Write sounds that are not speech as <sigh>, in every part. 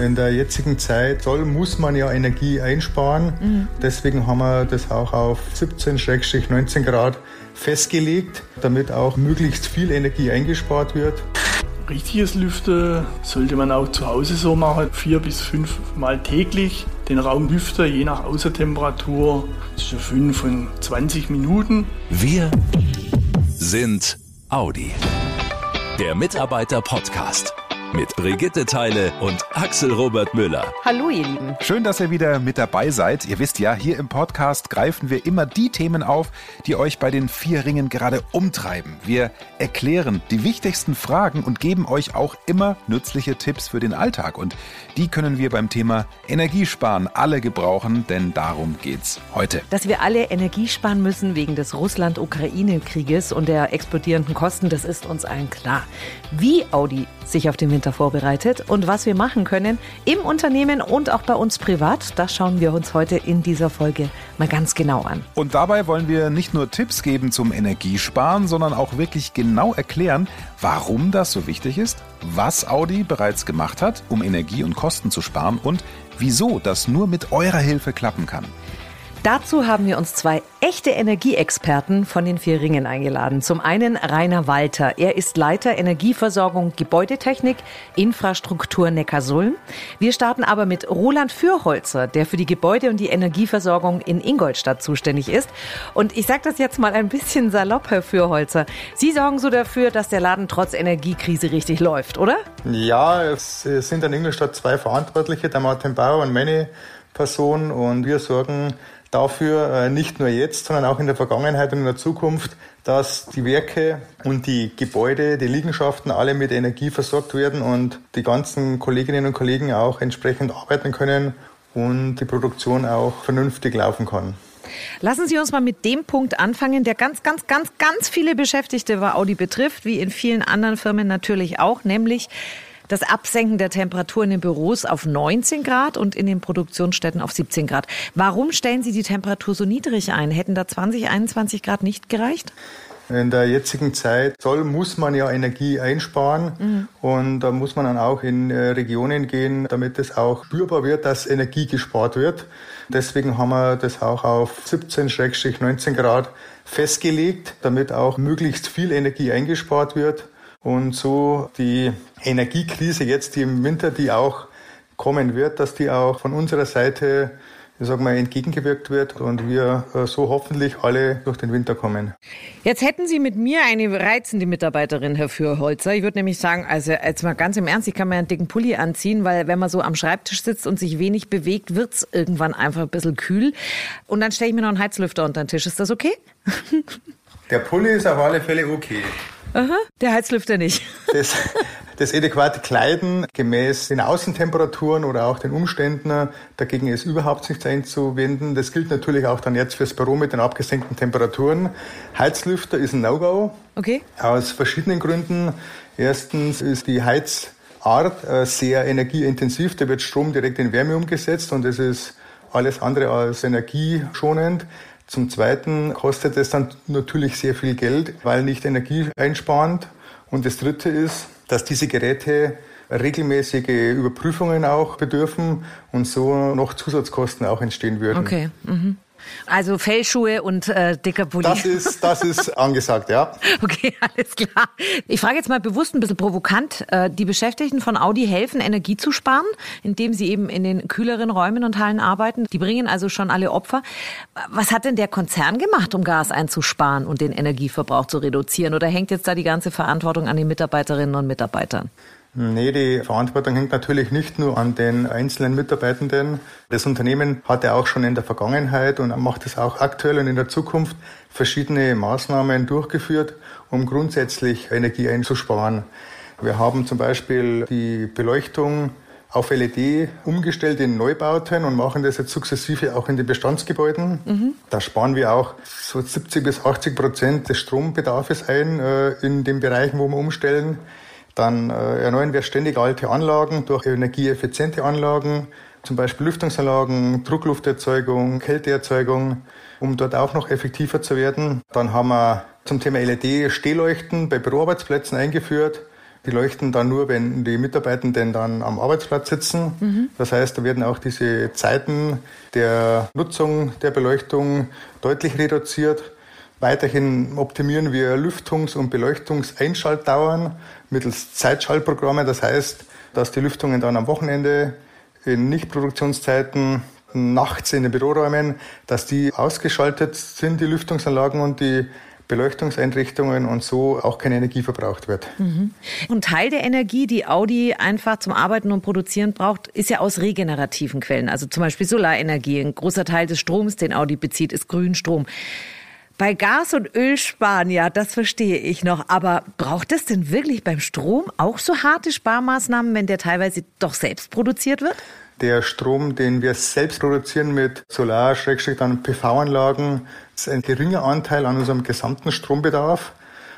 In der jetzigen Zeit soll, muss man ja Energie einsparen. Mhm. Deswegen haben wir das auch auf 17-19 Grad festgelegt, damit auch möglichst viel Energie eingespart wird. Richtiges Lüften sollte man auch zu Hause so machen, vier bis fünf Mal täglich. Den Raum lüften, je nach Außertemperatur, zwischen fünf und 20 Minuten. Wir sind Audi. Der Mitarbeiter-Podcast mit Brigitte Teile und Axel Robert Müller. Hallo ihr Lieben. Schön, dass ihr wieder mit dabei seid. Ihr wisst ja, hier im Podcast greifen wir immer die Themen auf, die euch bei den vier Ringen gerade umtreiben. Wir erklären die wichtigsten Fragen und geben euch auch immer nützliche Tipps für den Alltag. Und die können wir beim Thema Energiesparen alle gebrauchen, denn darum geht's heute. Dass wir alle Energie sparen müssen wegen des Russland-Ukraine-Krieges und der explodierenden Kosten, das ist uns allen klar. Wie Audi sich auf den Winter vorbereitet und was wir machen können im Unternehmen und auch bei uns privat, das schauen wir uns heute in dieser Folge mal ganz genau an. Und dabei wollen wir nicht nur Tipps geben zum Energiesparen, sondern auch wirklich genau erklären, warum das so wichtig ist, was Audi bereits gemacht hat, um Energie und Kosten zu sparen und wieso das nur mit eurer Hilfe klappen kann. Dazu haben wir uns zwei echte Energieexperten von den vier Ringen eingeladen. Zum einen Rainer Walter. Er ist Leiter Energieversorgung Gebäudetechnik, Infrastruktur Neckarsulm. Wir starten aber mit Roland Fürholzer, der für die Gebäude und die Energieversorgung in Ingolstadt zuständig ist. Und ich sage das jetzt mal ein bisschen salopp, Herr Fürholzer. Sie sorgen so dafür, dass der Laden trotz Energiekrise richtig läuft, oder? Ja, es sind in Ingolstadt zwei Verantwortliche, der Martin Bauer und meine Person. Und wir sorgen dafür, äh, nicht nur jetzt, sondern auch in der Vergangenheit und in der Zukunft, dass die Werke und die Gebäude, die Liegenschaften alle mit Energie versorgt werden und die ganzen Kolleginnen und Kollegen auch entsprechend arbeiten können und die Produktion auch vernünftig laufen kann. Lassen Sie uns mal mit dem Punkt anfangen, der ganz, ganz, ganz, ganz viele Beschäftigte bei Audi betrifft, wie in vielen anderen Firmen natürlich auch, nämlich das Absenken der Temperatur in den Büros auf 19 Grad und in den Produktionsstätten auf 17 Grad. Warum stellen Sie die Temperatur so niedrig ein? Hätten da 20, 21 Grad nicht gereicht? In der jetzigen Zeit soll, muss man ja Energie einsparen mhm. und da muss man dann auch in äh, Regionen gehen, damit es auch spürbar wird, dass Energie gespart wird. Deswegen haben wir das auch auf 17-19 Grad festgelegt, damit auch möglichst viel Energie eingespart wird und so die Energiekrise jetzt, die im Winter, die auch kommen wird, dass die auch von unserer Seite ich sag mal, entgegengewirkt wird und wir äh, so hoffentlich alle durch den Winter kommen. Jetzt hätten Sie mit mir eine reizende Mitarbeiterin, Herr Fürholzer. Ich würde nämlich sagen, also jetzt mal ganz im Ernst, ich kann mir einen dicken Pulli anziehen, weil wenn man so am Schreibtisch sitzt und sich wenig bewegt, wird's irgendwann einfach ein bisschen kühl. Und dann stelle ich mir noch einen Heizlüfter unter den Tisch. Ist das okay? <laughs> Der Pulli ist auf alle Fälle okay. Aha, der Heizlüfter nicht. <laughs> Das, das adäquate Kleiden gemäß den Außentemperaturen oder auch den Umständen, dagegen ist überhaupt nichts einzuwenden. Das gilt natürlich auch dann jetzt fürs Büro mit den abgesenkten Temperaturen. Heizlüfter ist ein No-Go. Okay. Aus verschiedenen Gründen. Erstens ist die Heizart äh, sehr energieintensiv. Da wird Strom direkt in Wärme umgesetzt und das ist alles andere als energieschonend. Zum Zweiten kostet es dann natürlich sehr viel Geld, weil nicht energieeinsparend. Und das Dritte ist, dass diese Geräte regelmäßige Überprüfungen auch bedürfen und so noch Zusatzkosten auch entstehen würden. Okay. Mhm. Also Fellschuhe und äh, dicker Pulli. Das ist, das ist <laughs> angesagt, ja. Okay, <laughs> alles klar. Ich frage jetzt mal bewusst ein bisschen provokant. Äh, die Beschäftigten von Audi helfen, Energie zu sparen, indem sie eben in den kühleren Räumen und Hallen arbeiten. Die bringen also schon alle Opfer. Was hat denn der Konzern gemacht, um Gas einzusparen und den Energieverbrauch zu reduzieren? Oder hängt jetzt da die ganze Verantwortung an den Mitarbeiterinnen und Mitarbeitern? Nee, die Verantwortung hängt natürlich nicht nur an den einzelnen Mitarbeitenden. Das Unternehmen hatte auch schon in der Vergangenheit und macht es auch aktuell und in der Zukunft verschiedene Maßnahmen durchgeführt, um grundsätzlich Energie einzusparen. Wir haben zum Beispiel die Beleuchtung auf LED umgestellt in Neubauten und machen das jetzt sukzessive auch in den Bestandsgebäuden. Mhm. Da sparen wir auch so 70 bis 80 Prozent des Strombedarfs ein äh, in den Bereichen, wo wir umstellen. Dann äh, erneuern wir ständig alte Anlagen durch energieeffiziente Anlagen, zum Beispiel Lüftungsanlagen, Drucklufterzeugung, Kälteerzeugung, um dort auch noch effektiver zu werden. Dann haben wir zum Thema LED Stehleuchten bei Büroarbeitsplätzen eingeführt. Die leuchten dann nur, wenn die Mitarbeitenden dann am Arbeitsplatz sitzen. Mhm. Das heißt, da werden auch diese Zeiten der Nutzung der Beleuchtung deutlich reduziert. Weiterhin optimieren wir Lüftungs- und Beleuchtungseinschaltdauern mittels Zeitschaltprogramme. Das heißt, dass die Lüftungen dann am Wochenende in Nichtproduktionszeiten nachts in den Büroräumen, dass die ausgeschaltet sind, die Lüftungsanlagen und die Beleuchtungseinrichtungen und so auch keine Energie verbraucht wird. Mhm. Und Teil der Energie, die Audi einfach zum Arbeiten und Produzieren braucht, ist ja aus regenerativen Quellen, also zum Beispiel Solarenergie. Ein großer Teil des Stroms, den Audi bezieht, ist Grünstrom. Bei Gas und Öl sparen, ja, das verstehe ich noch. Aber braucht es denn wirklich beim Strom auch so harte Sparmaßnahmen, wenn der teilweise doch selbst produziert wird? Der Strom, den wir selbst produzieren mit Solar, dann PV-Anlagen, ist ein geringer Anteil an unserem gesamten Strombedarf.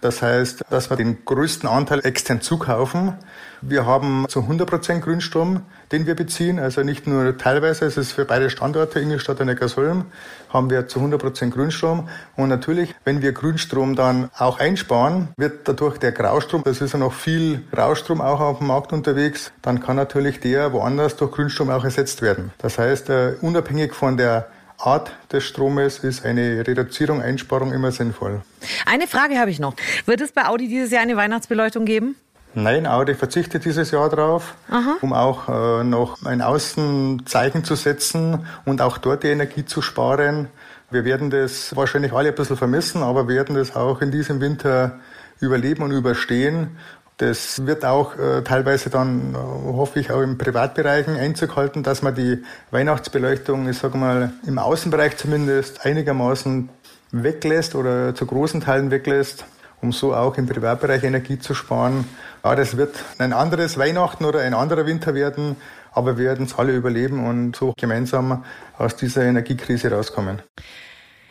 Das heißt, dass wir den größten Anteil extern zukaufen. Wir haben zu 100 Prozent Grünstrom, den wir beziehen. Also nicht nur teilweise, es ist für beide Standorte, Ingolstadt und Neckarsulm, haben wir zu 100 Prozent Grünstrom. Und natürlich, wenn wir Grünstrom dann auch einsparen, wird dadurch der Graustrom, das ist ja noch viel Graustrom auch auf dem Markt unterwegs, dann kann natürlich der woanders durch Grünstrom auch ersetzt werden. Das heißt, äh, unabhängig von der Art des Stromes ist eine Reduzierung, Einsparung immer sinnvoll. Eine Frage habe ich noch. Wird es bei Audi dieses Jahr eine Weihnachtsbeleuchtung geben? Nein, Audi verzichtet dieses Jahr darauf, um auch äh, noch ein Außenzeichen zu setzen und auch dort die Energie zu sparen. Wir werden das wahrscheinlich alle ein bisschen vermissen, aber werden das auch in diesem Winter überleben und überstehen. Das wird auch äh, teilweise dann, äh, hoffe ich, auch im Privatbereichen Einzug halten, dass man die Weihnachtsbeleuchtung, ich sage mal, im Außenbereich zumindest einigermaßen weglässt oder zu großen Teilen weglässt, um so auch im Privatbereich Energie zu sparen. Ja, das wird ein anderes Weihnachten oder ein anderer Winter werden, aber wir werden es alle überleben und so gemeinsam aus dieser Energiekrise rauskommen.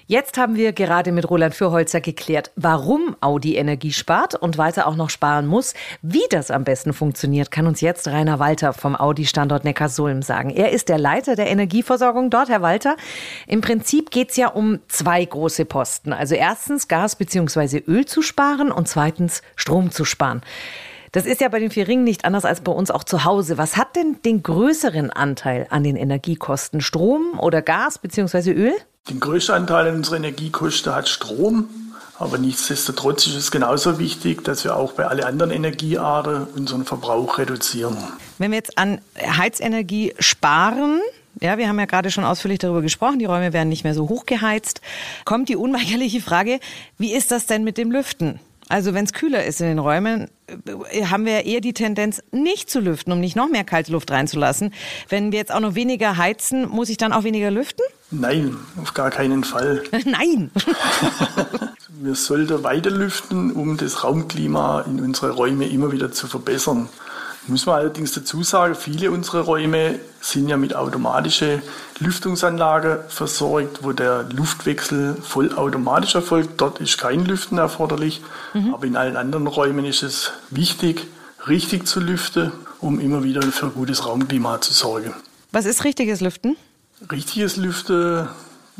Jetzt haben wir gerade mit Roland Fürholzer geklärt, warum Audi Energie spart und weiter auch noch sparen muss. Wie das am besten funktioniert, kann uns jetzt Rainer Walter vom Audi-Standort Neckarsulm sagen. Er ist der Leiter der Energieversorgung dort, Herr Walter. Im Prinzip geht es ja um zwei große Posten. Also erstens Gas bzw. Öl zu sparen und zweitens Strom zu sparen. Das ist ja bei den vier Ringen nicht anders als bei uns auch zu Hause. Was hat denn den größeren Anteil an den Energiekosten? Strom oder Gas bzw. Öl? Den größten Anteil unserer Energiekosten hat Strom. Aber nichtsdestotrotz ist es genauso wichtig, dass wir auch bei allen anderen Energiearten unseren Verbrauch reduzieren. Wenn wir jetzt an Heizenergie sparen, ja, wir haben ja gerade schon ausführlich darüber gesprochen, die Räume werden nicht mehr so hoch geheizt, kommt die unweigerliche Frage, wie ist das denn mit dem Lüften? Also wenn es kühler ist in den Räumen, äh, haben wir eher die Tendenz, nicht zu lüften, um nicht noch mehr kalte Luft reinzulassen. Wenn wir jetzt auch noch weniger heizen, muss ich dann auch weniger lüften? Nein, auf gar keinen Fall. <laughs> Nein! <laughs> wir sollten weiter lüften, um das Raumklima in unsere Räume immer wieder zu verbessern. Muss man allerdings dazu sagen, viele unserer Räume sind ja mit automatischer Lüftungsanlage versorgt, wo der Luftwechsel vollautomatisch erfolgt. Dort ist kein Lüften erforderlich, mhm. aber in allen anderen Räumen ist es wichtig, richtig zu lüften, um immer wieder für gutes Raumklima zu sorgen. Was ist richtiges Lüften? Richtiges Lüften,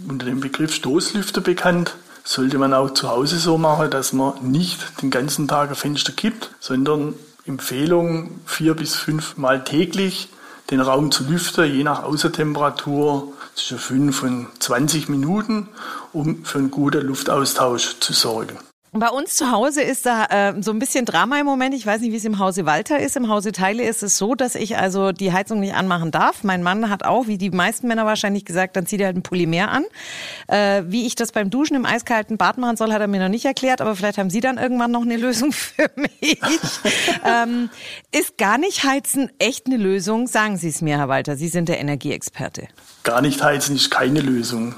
unter dem Begriff Stoßlüfter bekannt, sollte man auch zu Hause so machen, dass man nicht den ganzen Tag ein Fenster kippt, sondern Empfehlung vier bis fünf Mal täglich den Raum zu lüften, je nach Außertemperatur zwischen fünf und 20 Minuten, um für einen guten Luftaustausch zu sorgen. Bei uns zu Hause ist da äh, so ein bisschen Drama im Moment. Ich weiß nicht, wie es im Hause Walter ist. Im Hause Teile ist es so, dass ich also die Heizung nicht anmachen darf. Mein Mann hat auch, wie die meisten Männer wahrscheinlich gesagt, dann zieht er halt ein Polymer an. Äh, wie ich das beim Duschen im eiskalten Bad machen soll, hat er mir noch nicht erklärt. Aber vielleicht haben Sie dann irgendwann noch eine Lösung <laughs> für mich. ähm, ist gar nicht heizen echt eine Lösung? Sagen Sie es mir, Herr Walter. Sie sind der Energieexperte. Gar nicht heizen ist keine Lösung.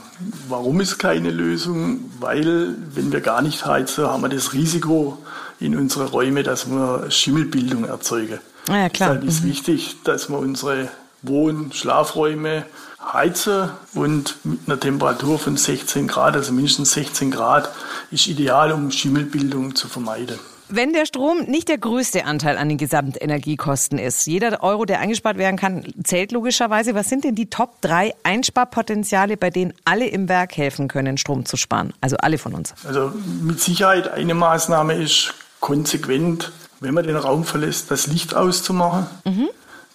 Warum ist keine Lösung? Weil, wenn wir gar nicht heizen, haben wir das Risiko in unsere Räume, dass wir Schimmelbildung erzeugen. Ah ja, klar. Deshalb ist mhm. wichtig, dass wir unsere Wohn-, Schlafräume heizen und mit einer Temperatur von 16 Grad, also mindestens 16 Grad, ist ideal, um Schimmelbildung zu vermeiden. Wenn der Strom nicht der größte Anteil an den Gesamtenergiekosten ist, jeder Euro, der eingespart werden kann, zählt logischerweise. Was sind denn die Top 3 Einsparpotenziale, bei denen alle im Werk helfen können, Strom zu sparen? Also alle von uns. Also mit Sicherheit eine Maßnahme ist konsequent wenn man den Raum verlässt, das Licht auszumachen, mhm.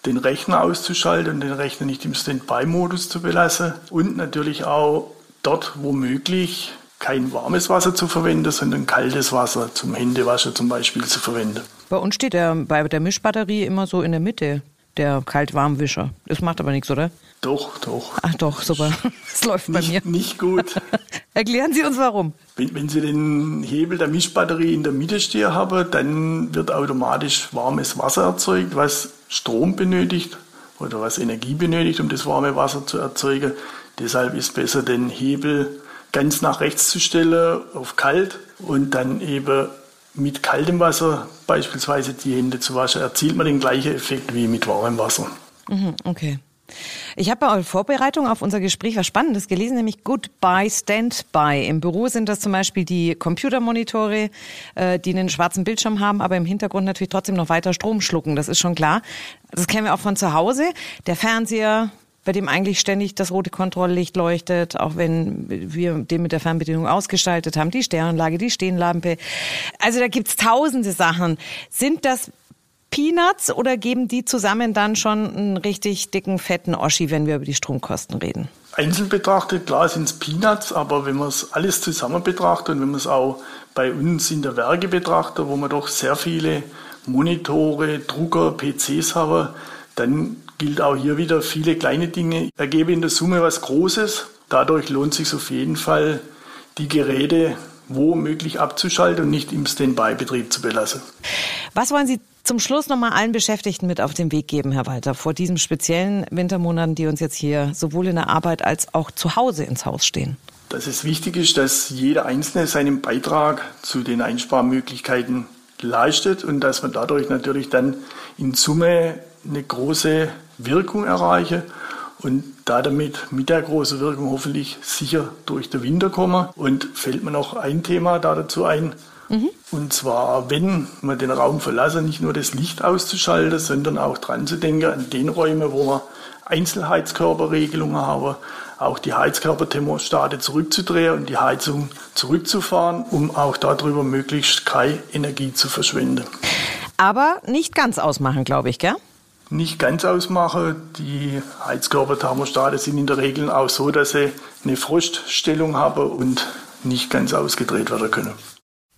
den Rechner auszuschalten und den Rechner nicht im Standby-Modus zu belassen und natürlich auch dort, wo möglich, kein warmes Wasser zu verwenden, sondern kaltes Wasser zum Händewaschen zum Beispiel zu verwenden. Bei uns steht er bei der Mischbatterie immer so in der Mitte, der Kalt-Warm-Wischer. Das macht aber nichts, oder? Doch, doch. Ach doch, super. Das <laughs> läuft bei nicht, mir. Nicht gut. <laughs> Erklären Sie uns warum. Wenn, wenn, Sie den Hebel der Mischbatterie in der Mitte stehen haben, dann wird automatisch warmes Wasser erzeugt, was Strom benötigt oder was Energie benötigt, um das warme Wasser zu erzeugen. Deshalb ist besser, den Hebel ganz nach rechts zu stellen auf kalt und dann eben mit kaltem Wasser beispielsweise die Hände zu waschen, erzielt man den gleichen Effekt wie mit warmem Wasser. Mhm, okay. Ich habe bei Vorbereitung auf unser Gespräch was Spannendes gelesen, nämlich Goodbye Standby. Im Büro sind das zum Beispiel die Computermonitore, äh, die einen schwarzen Bildschirm haben, aber im Hintergrund natürlich trotzdem noch weiter Strom schlucken. Das ist schon klar. Das kennen wir auch von zu Hause. Der Fernseher, bei dem eigentlich ständig das rote Kontrolllicht leuchtet, auch wenn wir den mit der Fernbedienung ausgestaltet haben, die Sternenlage, die Stehenlampe. Also da gibt's tausende Sachen. Sind das Peanuts oder geben die zusammen dann schon einen richtig dicken, fetten Oschi, wenn wir über die Stromkosten reden? Einzeln betrachtet, klar sind es Peanuts, aber wenn man es alles zusammen betrachtet und wenn man es auch bei uns in der Werke betrachtet, wo wir doch sehr viele Monitore, Drucker, PCs haben, dann gilt auch hier wieder, viele kleine Dinge ergeben in der Summe was Großes. Dadurch lohnt sich auf jeden Fall, die Geräte womöglich abzuschalten und nicht im Standby-Betrieb zu belassen. Was wollen Sie zum Schluss nochmal allen Beschäftigten mit auf den Weg geben, Herr Walter, vor diesen speziellen Wintermonaten, die uns jetzt hier sowohl in der Arbeit als auch zu Hause ins Haus stehen? Dass es wichtig ist, dass jeder Einzelne seinen Beitrag zu den Einsparmöglichkeiten leistet und dass man dadurch natürlich dann in Summe eine große Wirkung erreiche und da damit mit der großen Wirkung hoffentlich sicher durch den Winter kommen. Und fällt mir noch ein Thema da dazu ein. Mhm. Und zwar, wenn man den Raum verlassen, nicht nur das Licht auszuschalten, sondern auch dran zu denken an den Räumen, wo man Einzelheizkörperregelungen haben, auch die Heizkörperthermostate zurückzudrehen und die Heizung zurückzufahren, um auch darüber möglichst keine Energie zu verschwenden. Aber nicht ganz ausmachen, glaube ich, gell? Nicht ganz ausmache. Die Heizkörperthermostate sind in der Regel auch so, dass sie eine Froststellung haben und nicht ganz ausgedreht werden können.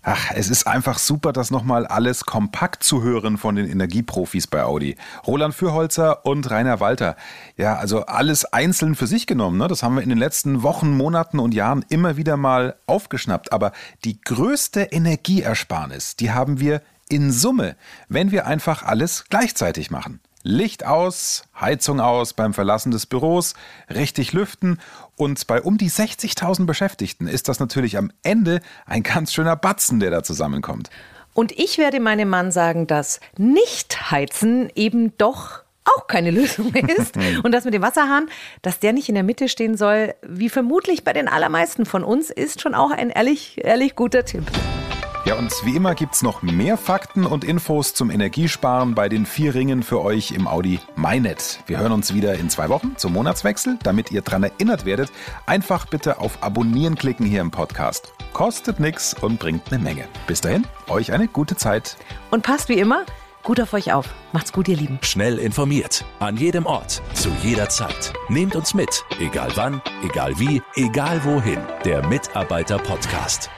Ach, es ist einfach super, das nochmal alles kompakt zu hören von den Energieprofis bei Audi. Roland Fürholzer und Rainer Walter. Ja, also alles einzeln für sich genommen. Ne? Das haben wir in den letzten Wochen, Monaten und Jahren immer wieder mal aufgeschnappt. Aber die größte Energieersparnis, die haben wir in Summe, wenn wir einfach alles gleichzeitig machen. Licht aus, Heizung aus beim Verlassen des Büros, richtig lüften und bei um die 60.000 Beschäftigten ist das natürlich am Ende ein ganz schöner Batzen, der da zusammenkommt. Und ich werde meinem Mann sagen, dass Nicht-Heizen eben doch auch keine Lösung ist. <laughs> Und das mit dem Wasserhahn, dass der nicht in der Mitte stehen soll, wie vermutlich bei den allermeisten von uns, ist schon auch ein ehrlich, ehrlich guter Tipp. Ja, und wie immer gibt's noch mehr Fakten und Infos zum Energiesparen bei den vier Ringen für euch im Audi MyNet. Wir hören uns wieder in zwei Wochen zum Monatswechsel. Damit ihr dran erinnert werdet, einfach bitte auf Abonnieren klicken hier im Podcast. Kostet nix und bringt eine Menge. Bis dahin, euch eine gute Zeit. Und passt wie immer gut auf euch auf. Macht's gut, ihr Lieben. Schnell informiert. An jedem Ort. Zu jeder Zeit. Nehmt uns mit. Egal wann, egal wie, egal wohin. Der Mitarbeiter-Podcast.